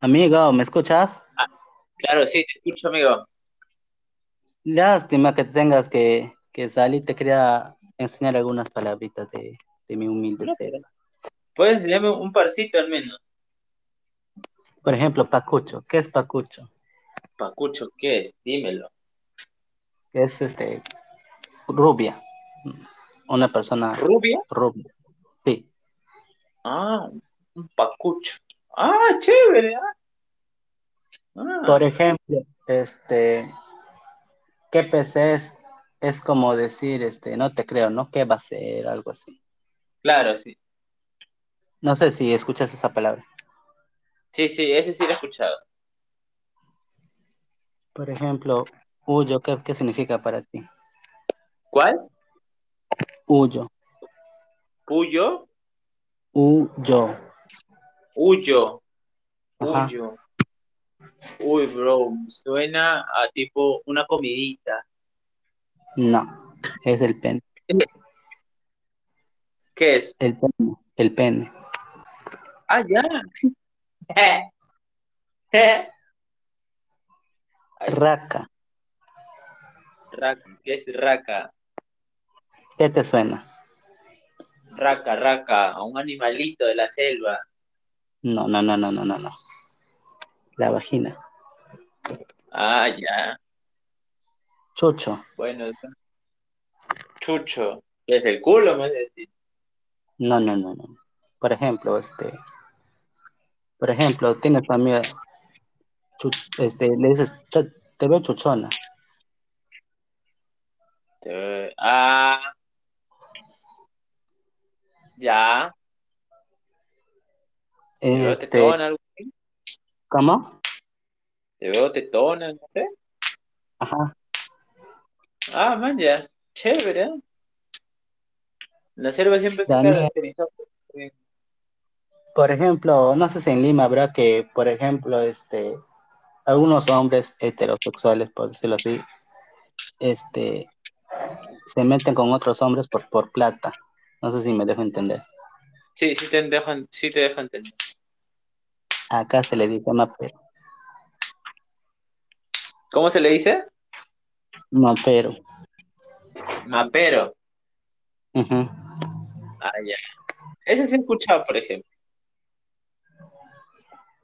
Amigo, ¿me escuchas? Ah, claro, sí, te escucho, amigo. Lástima que tengas que, que salir, te quería enseñar algunas palabritas de, de mi humilde ser. Puedes enseñarme un parcito al menos. Por ejemplo, pacucho. ¿Qué es pacucho? Pacucho, ¿qué es? Dímelo. Es este rubia. Una persona ¿Rubia? rubia. Sí. Ah, un pacucho. Ah, chévere. ¿ah? Ah. Por ejemplo, este ¿qué PC es? Es como decir, este, no te creo, ¿no? ¿Qué va a ser? Algo así. Claro, sí. No sé si escuchas esa palabra. Sí, sí, ese sí lo he escuchado. Por ejemplo, huyo, ¿qué, qué significa para ti? ¿Cuál? Huyo. ¿Puyo? Huyo. Huyo. Huyo. Uy, bro, suena a tipo una comidita. No, es el pene. ¿Qué es? El pene. El pene. Ah, ya. Raca. Raca. ¿Qué es raca? ¿Qué te suena? Raca, raca, a un animalito de la selva. No, no, no, no, no, no, no. La vagina. Ah, ya. Chucho. Bueno, chucho. ¿Qué es el culo, me decir? No, no, no, no. Por ejemplo, este. Por ejemplo, tienes tu amiga. este, le dices, "Chu- te veo chuchona. Te- Ah. Ya. Te Este, tetona, algo así. ¿cómo? Te veo tetona, no sé. Ajá. Ah, man, ya. Chévere, ¿eh? La selva siempre se caracteriza por... Por ejemplo, no sé si en Lima habrá que, por ejemplo, este, algunos hombres heterosexuales, por decirlo así, este, se meten con otros hombres por, por plata. No sé si me dejo entender. Sí, sí te dejan, sí te dejan entender. Acá se le dice mapero. ¿Cómo se le dice? Mapero. Mapero. Ujú. Ah, ya. Ese sí he escuchado, por ejemplo.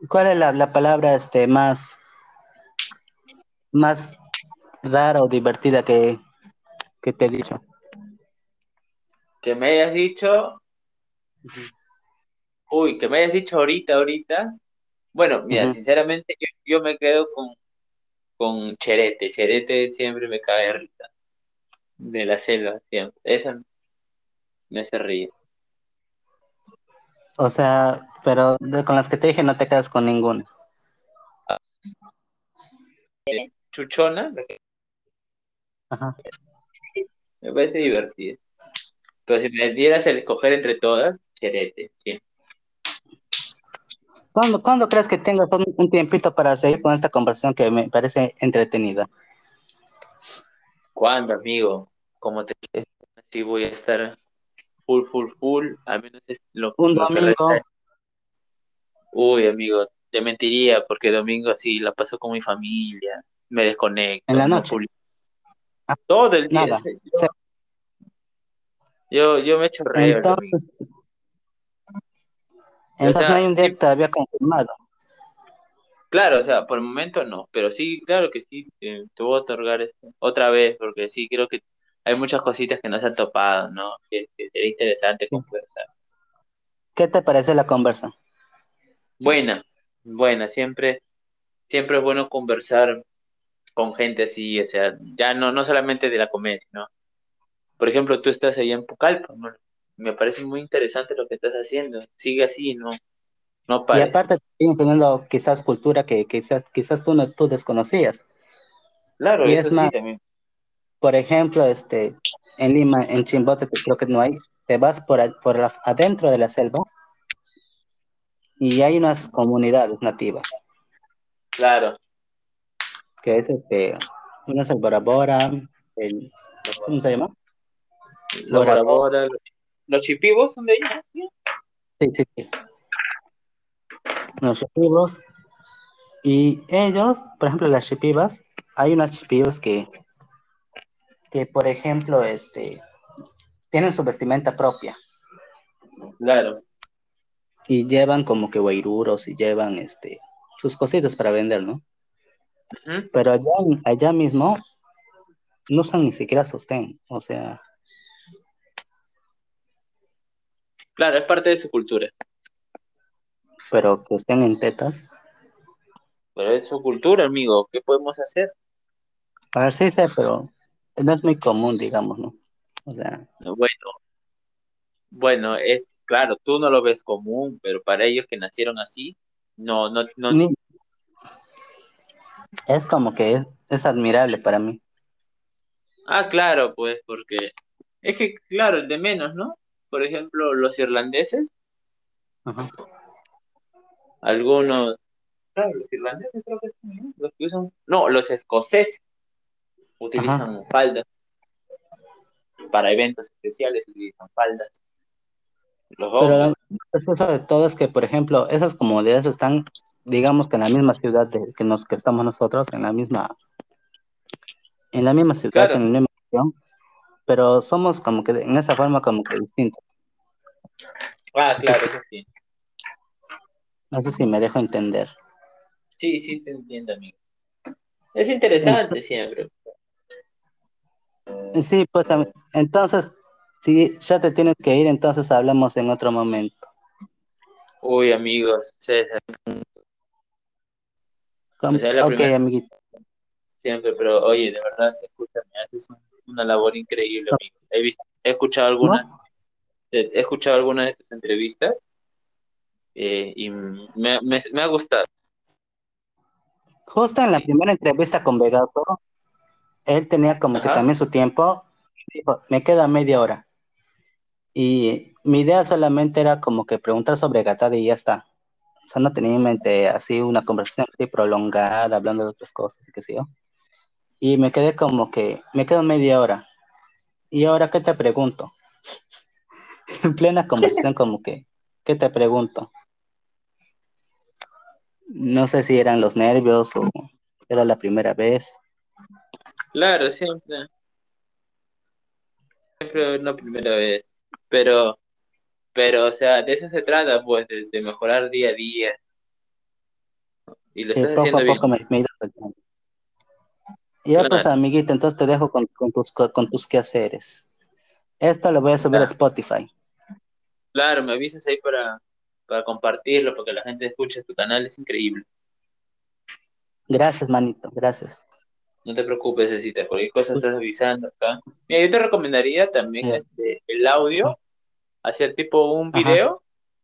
¿Cuál es la, la palabra este, más, más rara o divertida que, que te he dicho? Que me hayas dicho, uy, que me hayas dicho ahorita, ahorita. Bueno, mira, sinceramente, yo, yo me quedo con, con Cherete. Cherete siempre me cae de risa. De la selva, siempre. Esa me hace reír. O sea, pero de- con las que te dije no te quedas con ninguna. Chuchona, Ajá. me parece divertida. Pero si me dieras el escoger entre todas, Cherete, sí. ¿Cuándo, cuándo crees que tengas un, tiempito para seguir con esta conversación que me parece entretenida? ¿Cuándo, amigo? Como te dije, sí voy a estar full, full, full, al menos es lo, Un que domingo. Uy, amigo, te mentiría porque domingo sí la paso con mi familia, me desconecto, en la no noche. Ah, Todo el día, Nada. yo, yo, yo me el domingo. Entonces, no hay un día sí. todavía confirmado. Claro, o sea, por el momento no, pero sí, claro que sí, eh, te voy a otorgar esto otra vez, porque sí, creo que hay muchas cositas que no se han topado, ¿no? Que, que sería interesante Sí. conversar. ¿Qué te pareció la conversa? Buena, buena, siempre, siempre es bueno conversar con gente así, o sea, ya no, no solamente de la comedia, sino, por ejemplo, tú estás allá en Pucallpa, ¿no? Me parece muy interesante lo que estás haciendo, sigue así, no, no Y aparte te estoy enseñando quizás cultura que quizás, quizás tú, no, tú desconocías. Claro, Y eso es sí más, también. por ejemplo, este, en Lima, en Chimbote, creo que no hay, te vas por, por la- adentro de la selva y hay unas comunidades nativas, Claro. que es este, uno es el Bora Bora, el, ¿cómo se llama? Los Bora Bora Bora. Los chipibos son de allá, ¿sí? Sí, sí, sí. Los chipibos. Y ellos, por ejemplo, las chipivas, hay unas chipivas que, que por ejemplo, este, tienen su vestimenta propia. Claro. Y llevan como que guairuros y llevan este, sus cositas para vender, ¿no? Pero allá, allá mismo no usan ni siquiera sostén, o sea, Claro, es parte de su cultura. pero que estén en tetas. Pero es su cultura, amigo. ¿Qué podemos hacer? A ver, sí sé, pero no es muy común, digamos, ¿no? O sea, Bueno, bueno, es claro, tú no lo ves común, pero para ellos que nacieron así, no, no, no, ni- es como que es, es admirable para mí. Ah, claro, pues, porque es que, claro, de menos, ¿no? Por ejemplo, los irlandeses, Ajá. algunos, claro, los irlandeses creo que son, ¿no? Los que usan, no, los escoceses utilizan faldas, para eventos especiales utilizan faldas. Los Pero lo gracioso de todo es que, por ejemplo, esas comodidades están, digamos que en la misma ciudad de, que, nos, que estamos nosotros, en la misma, en la misma ciudad, claro, en la misma región, pero somos como que en esa forma como que distintos. ah, claro, eso sí. No sé si me dejo entender. Sí, sí, te entiendo, amigo. Es interesante siempre. Sí, pues también. Entonces, si ya te tienes que ir, entonces hablamos en otro momento. Uy, amigos, César, ok, primera- amiguito. siempre, pero oye, de verdad, una labor increíble, amigo. He, visto, he escuchado algunas, ¿No? he escuchado algunas de tus entrevistas eh, y me, me, me ha gustado. Justo en la Sí. primera entrevista con Vegaso, él tenía como que también su tiempo. Dijo, me queda media hora. Y mi idea solamente era como que preguntar sobre Gatade y ya está. O sea, no tenía en mente así una conversación así prolongada, hablando de otras cosas, y qué sé yo. Y me quedé como que, me quedo media hora. ¿Y ahora qué te pregunto? en plena conversación como que, ¿qué te pregunto? No sé si eran los nervios o era la primera vez. Claro, siempre. Siempre es la primera vez. Pero, pero, o sea, de eso se trata, pues, de, de mejorar día a día. Y lo estás poco haciendo a bien. poco me, me ya pues, Claro. amiguita, entonces te dejo con, con tus, con tus quehaceres. Esto lo voy a subir a. Spotify. Claro, me avisas ahí para, para compartirlo, porque la gente escuche tu canal, es increíble. Gracias, manito, gracias. No te preocupes, necesitas cualquier cosa estás avisando acá. Mira, yo te recomendaría también este, el audio, hacer tipo un Ajá. video,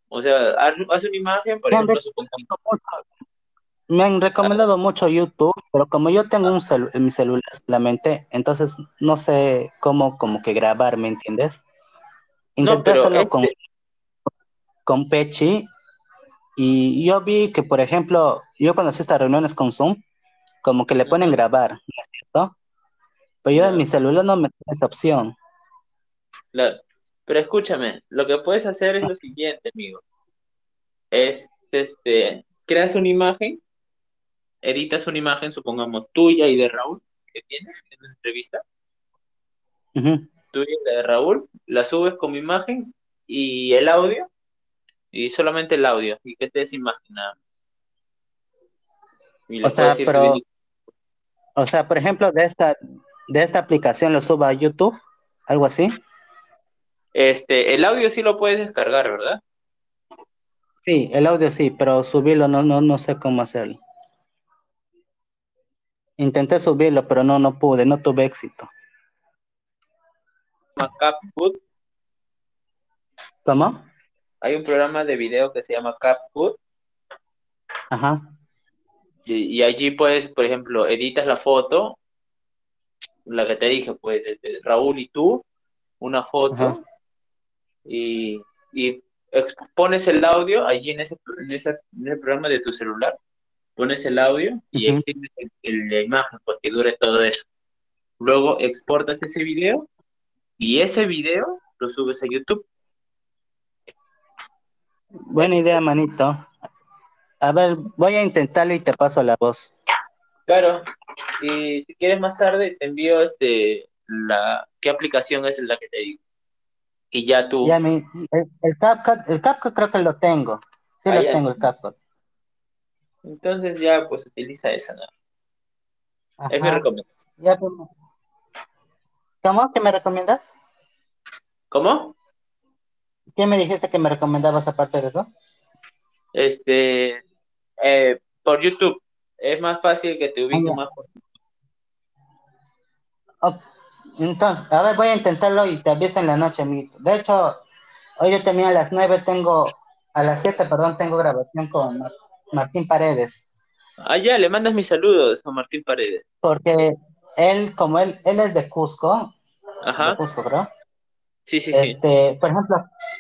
o sea, haz, haz una imagen, por ejemplo, supongamos, me han recomendado mucho YouTube, pero como yo tengo un celu- en mi celular solamente, entonces no sé cómo como que grabar, ¿me entiendes? Intenté hacerlo con, este, con Pechi y yo vi que, por ejemplo, yo cuando hacía estas reuniones con Zoom, como que le ponen grabar, ¿no es cierto? Pero yo en mi celular no me tengo esa opción. claro. Pero escúchame, lo que puedes hacer es lo siguiente, amigo. Es, este, creas una imagen, editas una imagen, supongamos, tuya y de Raúl, que tienes en la entrevista, tuya y la de Raúl, la subes como imagen y el audio, y solamente el audio, y que estés imaginado. Y O sea, pero, o sea, por ejemplo, de esta, de esta aplicación lo subo a YouTube, algo así. Este, el audio sí lo puedes descargar, ¿verdad? Sí, el audio sí, pero subirlo no, no, no sé cómo hacerlo. Intenté subirlo, pero no, no pude, no tuve éxito. CapCut. ¿Cómo? Hay un programa de video que se llama CapCut Ajá. y, y allí puedes, por ejemplo, editas la foto, la que te dije, pues, Raúl y tú, una foto, Ajá. y, y pones el audio allí en ese, en, ese, en ese programa de tu celular, pones el audio y extiendes el- el- la imagen, pues que dure todo eso. Luego exportas ese video y ese video lo subes a YouTube. Buena idea, manito. A ver, voy a intentarlo y te paso la voz. Claro. Y si quieres más tarde, te envío este la qué aplicación es la que te digo. Y ya tú. Ya mi, el, el CapCut, el CapCut creo que lo tengo. Sí Ah, lo ya. tengo el CapCut. Entonces ya pues utiliza esa, ¿no? Es mi Ajá. recomendación. Ya, ¿Cómo? ¿Qué me recomiendas? ¿Cómo? ¿Qué me dijiste que me recomendabas aparte de eso? Este eh, por YouTube. Es más fácil que te ubiques Ah, más por Ok, Entonces, a ver, voy a intentarlo y te aviso en la noche, amiguito. De hecho, hoy yo también a las 9 tengo, a las 7, perdón, tengo grabación con Martín Paredes. Ah, ya, le mandas mis saludos a Martín Paredes. Porque él, como él, él es de Cusco, de Ajá. Cusco, creo. Sí, sí, sí. Este, por ejemplo,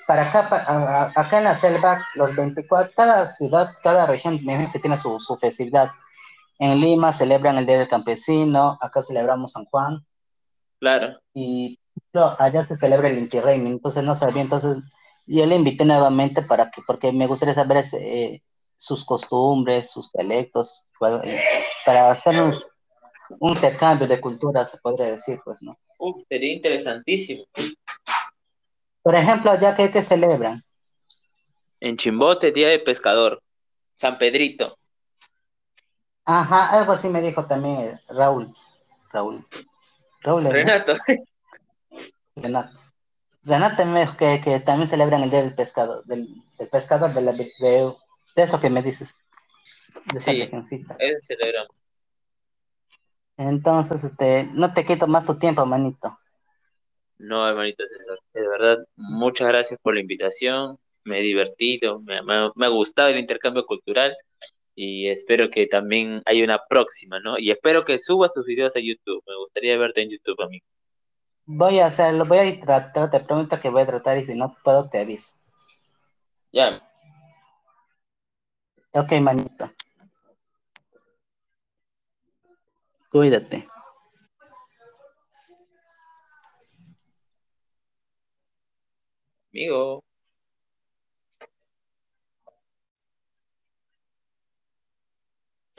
para acá, acá en la selva, los 24, cada ciudad, cada región me imagino que tiene su, su festividad. En Lima celebran el Día del Campesino, acá celebramos San Juan, Claro. y no, allá se celebra el Inti entonces no sabía, entonces yo le invité nuevamente para que, porque me gustaría saber ese, sus costumbres, sus dialectos, para hacernos un intercambio de cultura, se podría decir, pues, ¿no? Uf, sería interesantísimo. Por ejemplo, allá que, que celebran, En Chimbote, Día de Pescador. San Pedrito. ajá, algo así me dijo también Raúl, Raúl, Raúl, ¿no? Renato. Renato. Renato me dijo que, que también celebran el Día del Pescado, del, del pescador, de, la, de, de eso que me dices, de esa Sí. celebramos. Entonces, este, no te quito más tu tiempo, manito. No, hermanito César. De verdad, muchas gracias por la invitación. Me he divertido, me, me- me ha gustado el intercambio cultural y espero que también haya una próxima, ¿no? Y espero que subas tus videos a YouTube. Me gustaría verte en YouTube, amigo. Voy a hacerlo, voy a tratar, te prometo que voy a tratar y si no puedo te aviso. Ya, Ok, manito. Cuídate. amigo.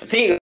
Amigo.